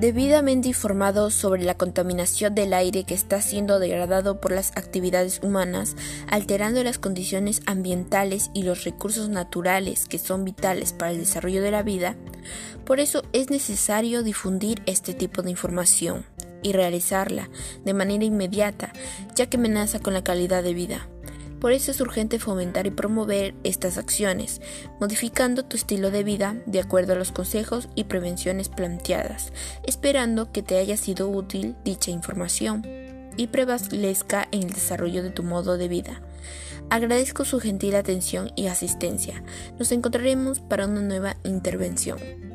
debidamente informado sobre la contaminación del aire que está siendo degradado por las actividades humanas, alterando las condiciones ambientales y los recursos naturales que son vitales para el desarrollo de la vida, por eso es necesario difundir este tipo de información y realizarla de manera inmediata, ya que amenaza con la calidad de vida. Por eso es urgente fomentar y promover estas acciones, modificando tu estilo de vida de acuerdo a los consejos y prevenciones planteadas, esperando que te haya sido útil dicha información y prevalezca en el desarrollo de tu modo de vida. Agradezco su gentil atención y asistencia. Nos encontraremos para una nueva intervención.